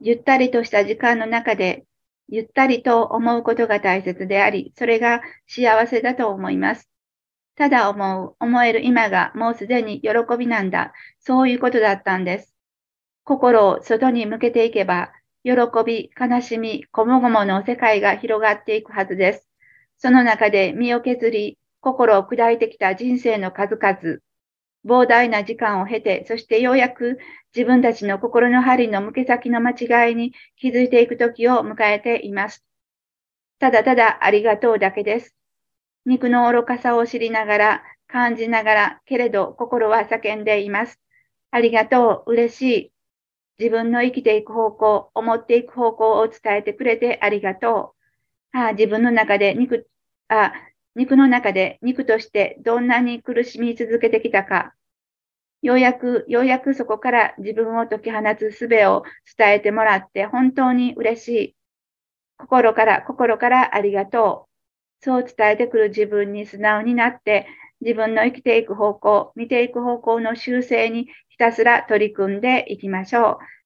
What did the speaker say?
ゆったりとした時間の中で、ゆったりと思うことが大切であり、それが幸せだと思います。ただ思う、思える今がもうすでに喜びなんだ。そういうことだったんです。心を外に向けていけば、喜び、悲しみ、こもごもの世界が広がっていくはずです。その中で身を削り、心を砕いてきた人生の数々、膨大な時間を経て、そしてようやく自分たちの心の針の向け先の間違いに気づいていく時を迎えています。ただただありがとうだけです。肉の愚かさを知りながら、感じながら、けれど心は叫んでいます。ありがとう、嬉しい。自分の生きていく方向、思っていく方向を伝えてくれてありがとう。ああ自分の中で肉、あ肉の中で肉としてどんなに苦しみ続けてきたか、ようやく、ようやくそこから自分を解き放つ術を伝えてもらって本当に嬉しい。心から、心からありがとう。そう伝えてくる自分に素直になって、自分の生きていく方向、見ていく方向の修正にひたすら取り組んでいきましょう。